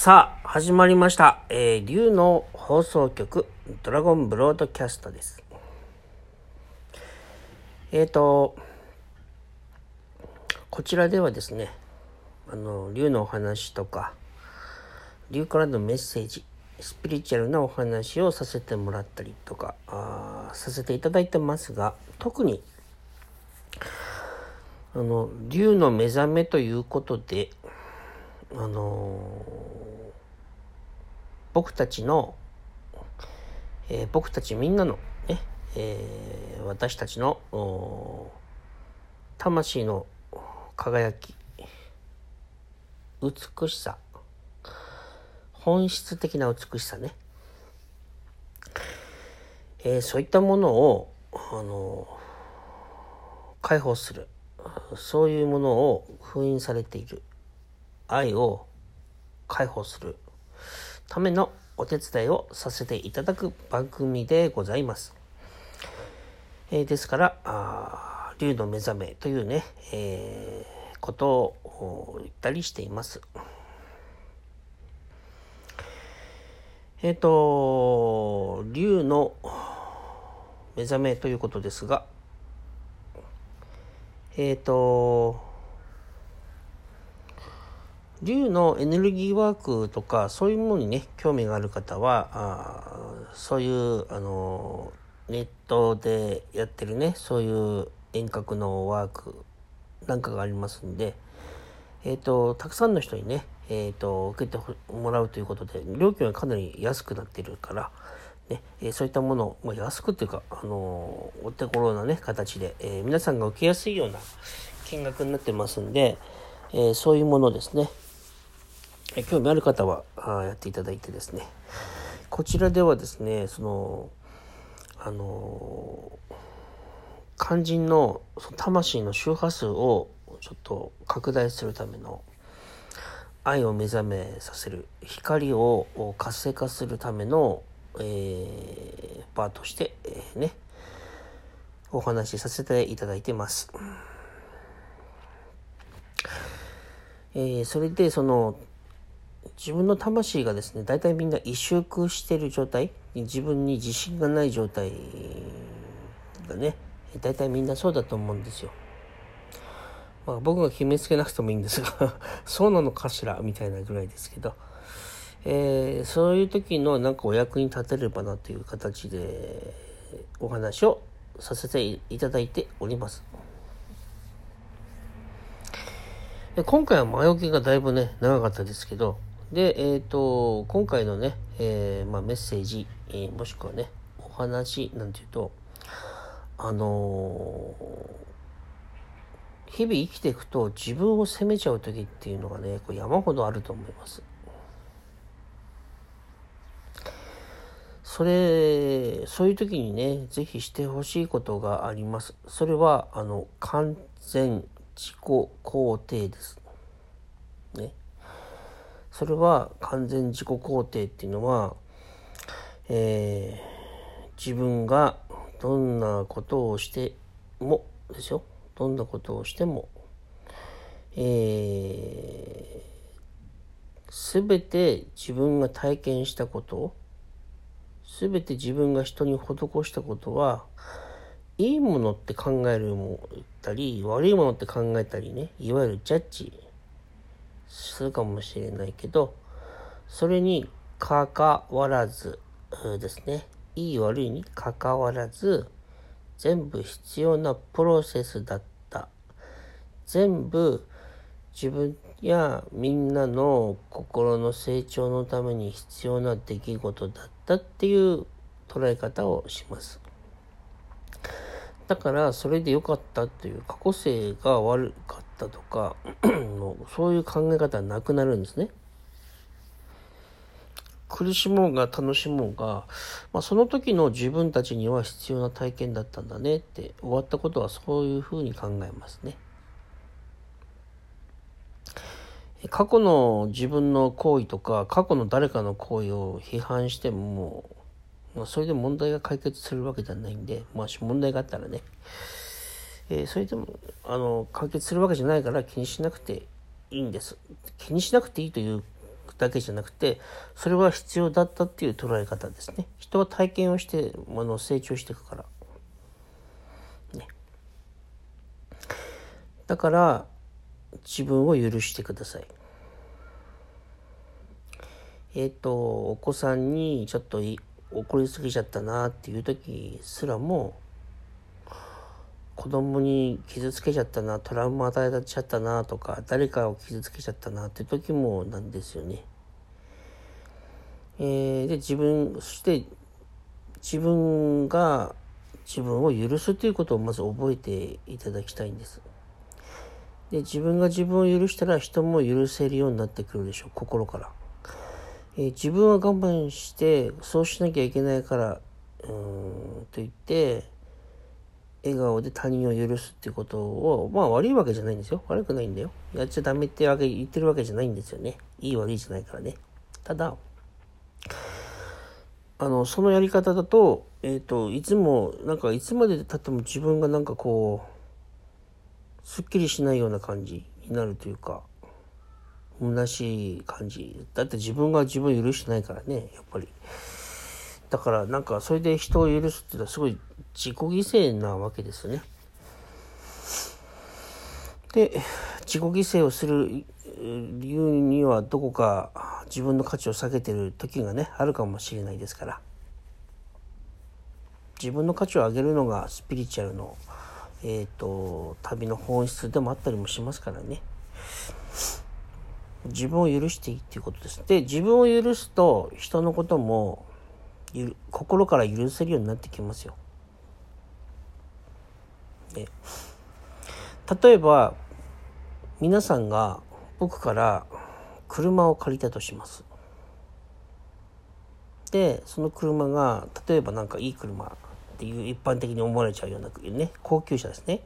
さあ、始まりました。えー、竜の放送局、ドラゴンブロードキャストです。えーと、こちらではですね、あの、竜のお話とか、竜からのメッセージ、スピリチュアルなお話をさせてもらったりとか、あさせていただいてますが、特に、あの、竜の目覚めということで、あの僕たちの、えー僕たちみんなのね、えー私たちの魂の輝き美しさ本質的な美しさね、えーそういったものを、あの解放する。そういうものを封印されている。愛を解放するためのお手伝いをさせていただく番組でございます。えーですから、竜の目覚めというね、えーことを言ったりしています。えっ、と、竜の目覚めということですが、えっ、と、竜のエネルギーワークとかそういうものにね興味がある方はあそういうあのネットでやってるねそういう遠隔のワークなんかがありますんでえっ、とたくさんの人にねえっ、と受けてもらうということで料金はかなり安くなってるからねえーそういったものを、まあ、安くっていうか、あのお手頃なね形で、え皆さんが受けやすいような金額になってますんで、えそういうものですね。興味ある方はあやっていただいてですねこちらではですねそのあの肝心のその魂の周波数をちょっと拡大するための愛を目覚めさせる光を活性化するための、えー、バーとして、えーねお話しさせていただいてます。えーそれでその自分の魂がですね大体みんな萎縮してる状態自分に自信がない状態がね大体みんなそうだと思うんですよ。まあ、僕が決めつけなくてもいいんですが そうなのかしら？みたいなぐらいですけど、えーそういう時のなんかお役に立てればなという形でお話をさせていただいております。今回は前置きがだいぶね長かったですけどでえっ、と今回のね、えーまあ、メッセージ、えーもしくはねお話なんていうとあの日々生きていくと自分を責めちゃう時っていうのがねこう山ほどあると思います。それそういう時にね是非してほしいことがあります。それはあの完全自己肯定です。ね。それは完全自己肯定っていうのは、えー自分がどんなことをしてもですよ。どんなことをしても、えー、全て自分が体験したこと全て自分が人に施したことはいいものって考えるもったり悪いものって考えたりねいわゆるジャッジするかもしれないけどそれに関わらずですね。いい悪いに関わらず全部必要なプロセスだった。全部自分やみんなの心の成長のために必要な出来事だったっていう捉え方をします。だからそれで良かったという過去性が悪かったとか のそういう考え方はなくなるんですね苦しもうが楽しもうが、まあ、その時の自分たちには必要な体験だったんだねって終わったことはそういうふうに考えますね。過去の自分の行為とか過去の誰かの行為を批判してもまあ、それで問題が解決するわけじゃないんで、まあ、問題があったらね、えーそれでもあの解決するわけじゃないから気にしなくていいんです気にしなくていいというだけじゃなくて、それは必要だったっていう捉え方ですね。人は体験をして、もの成長していくから。ね。だから、自分を許してください。えっ、ー、と、お子さんにちょっとい怒りすぎちゃったなっていう時すらも、子供に傷つけちゃったな、トラウマ与えちゃったなとか、誰かを傷つけちゃったなっていう時もなんですよね。えー、で、自分、そして自分が自分を許すということをまず覚えていただきたいんです。で、自分が自分を許したら人も許せるようになってくるでしょう、心から。えー、自分は我慢して、そうしなきゃいけないから、うん、と言って、笑顔で他人を許すっていうことを、まあ悪いわけじゃないんですよ。悪くないんだよ。やっちゃダメってわけ言ってるわけじゃないんですよね。いい悪いじゃないからね。ただ、あの、そのやり方だと、えっ、ー、と、いつも、なんかいつまで経っても自分がなんかこう、すっきりしないような感じになるというか、虚しい感じ。だって自分が自分を許してないからね、やっぱり。だからなんかそれで人を許すっていうのはすごい自己犠牲なわけですね。で、自己犠牲をする理由にはどこか自分の価値を下げてる時がね、あるかもしれないですから。自分の価値を上げるのがスピリチュアルの、えっ、ー、と、旅の本質でもあったりもしますからね。自分を許していいっていうことです。で、自分を許すと人のことも心から許せるようになってきますよ。で例えば皆さんが僕から車を借りたとします。でその車が例えば何かいい車っていう一般的に思われちゃうようなね高級車ですね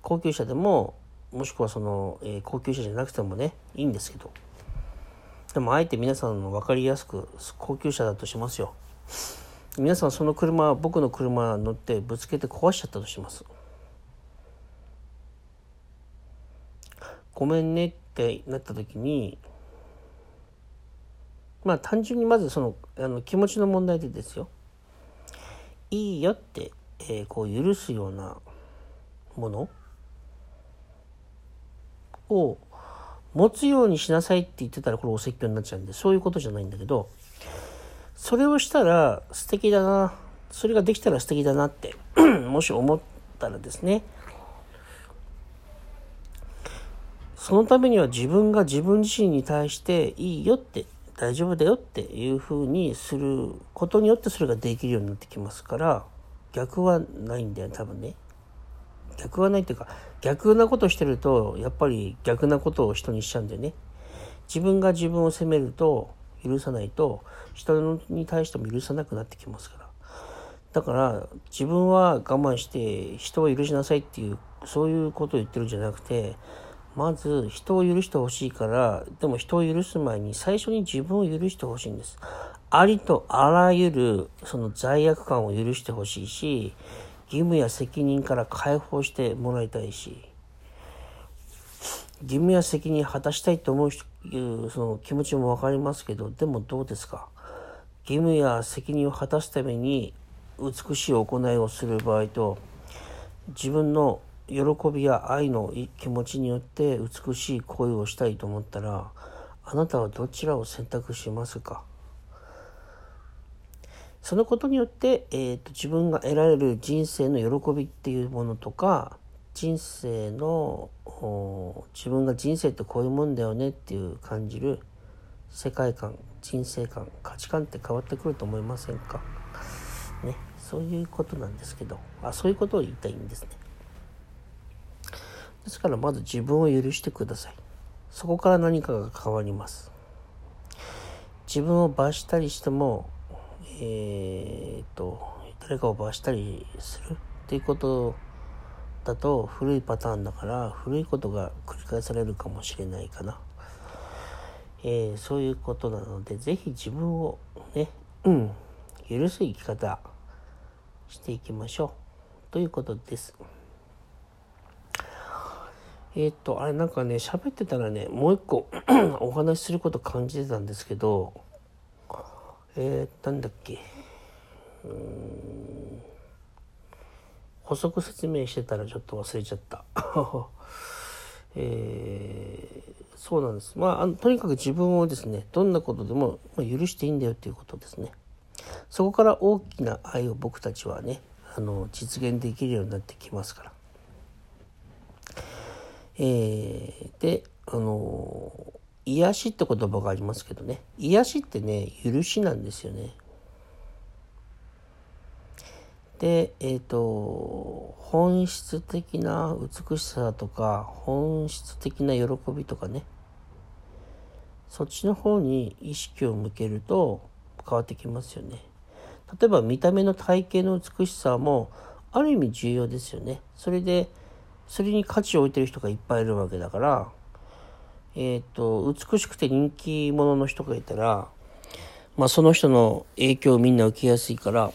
高級車でももしくはその、えー、高級車じゃなくてもねいいんですけど。でもあえて皆さんの分かりやすく高級車だとしますよ。皆さんその車僕の車乗ってぶつけて壊しちゃったとします。ごめんねってなった時にまあ単純にまずそのあの気持ちの問題でですよ。いいよって、えー、こう許すようなものを持つようにしなさいって言ってたらこれお説教になっちゃうんでそういうことじゃないんだけどそれをしたら素敵だな、それができたら素敵だなって もし思ったらですね、そのためには自分が自分自身に対していいよって、大丈夫だよっていうふうにすることによってそれができるようになってきますから、逆はないんだよ、多分ね。逆はないっていうか、逆なことしてると、やっぱり逆なことを人にしちゃうんだよね。自分が自分を責めると、許さないと人に対しても許さなくなってきますからだから自分は我慢して人を許しなさいっていうそういうことを言ってるんじゃなくてまず人を許してほしいからでも人を許す前に最初に自分を許してほしいんですありとあらゆるその罪悪感を許してほしいし義務や責任から解放してもらいたいし義務や責任果たしたいと思うその気持ちもわかりますけど、でもどうですか？義務や責任を果たすために美しい行いをする場合と、自分の喜びや愛の気持ちによって美しい行為をしたいと思ったら、あなたはどちらを選択しますか？そのことによって、えーと、自分が得られる人生の喜びっていうものとか人生の自分が人生ってこういうもんだよねっていう感じる世界観人生観価値観って変わってくると思いませんか？ねそういうことなんですけど。あそういうことを言いたいんですね。ですからまず自分を許してください。そこから何かが変わります。自分を罰したりしてもえー、っと誰かを罰したりするっていうことだと古いパターンだから古いことが繰り返されるかもしれないかな。えー、そういうことなので、ぜひ自分をね、うん、許す生き方していきましょう。ということです。えっ、と、あれなんかね、喋ってたらね、もう一個 お話しすること感じてたんですけど、えー、なんだっけ？補足説明してたらちょっと忘れちゃった。えー、そうなんです。まあ、とにかく自分をですね、どんなことでも、許していいんだよっていうことですね。そこから大きな愛を僕たちはね、あの、実現できるようになってきますから。えー、で、あの癒しって言葉がありますけどね。癒しってね許しなんですよね。でえっ、ー、と本質的な美しさとか本質的な喜びとかね。そっちの方に意識を向けると変わってきますよね。例えば見た目の体型の美しさもある意味重要ですよね。それでそれに価値を置いてる人がいっぱいいるわけだから、えっ、ー、と、美しくて人気者の人がいたら、まあその人の影響をみんな受けやすいから、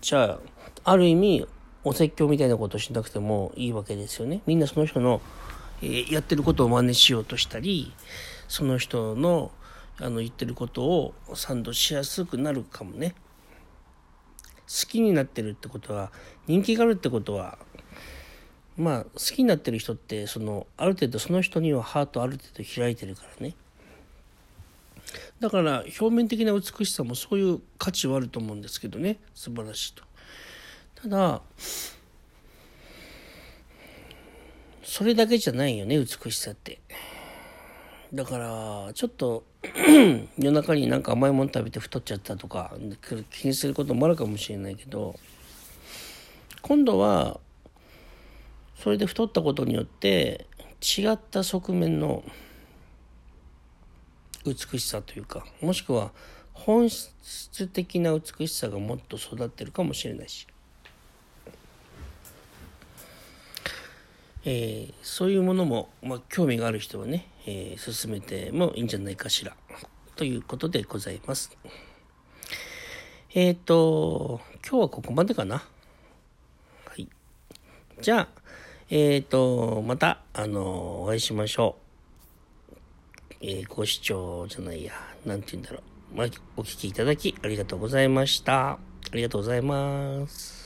じゃあ、ある意味、お説教みたいなことしなくてもいいわけですよね。みんなその人の、えー、やってることを真似しようとしたり、その人のあの言ってることを賛同しやすくなるかもね。好きになってるってことは、人気があるってことは、まあ好きになってる人ってそのある程度その人にはハートある程度開いてるからね。だから表面的な美しさもそういう価値はあると思うんですけどね。素晴らしいと。ただそれだけじゃないよね美しさって。だからちょっと 夜中になんか甘いもの食べて太っちゃったとか気にすることもあるかもしれないけど今度はそれで太ったことによって違った側面の美しさというかもしくは本質的な美しさがもっと育ってるかもしれないし、えー、そういうものも、まあ、興味がある人はね、えー、進めてもいいんじゃないかしらということでございます。えっ、ー、と今日はここまでかな。はい。じゃあえっ、ー、と、また、あの、お会いしましょう。えー、ご視聴じゃないや、なんて言うんだろう。まあ、お聞きいただきありがとうございました。ありがとうございます。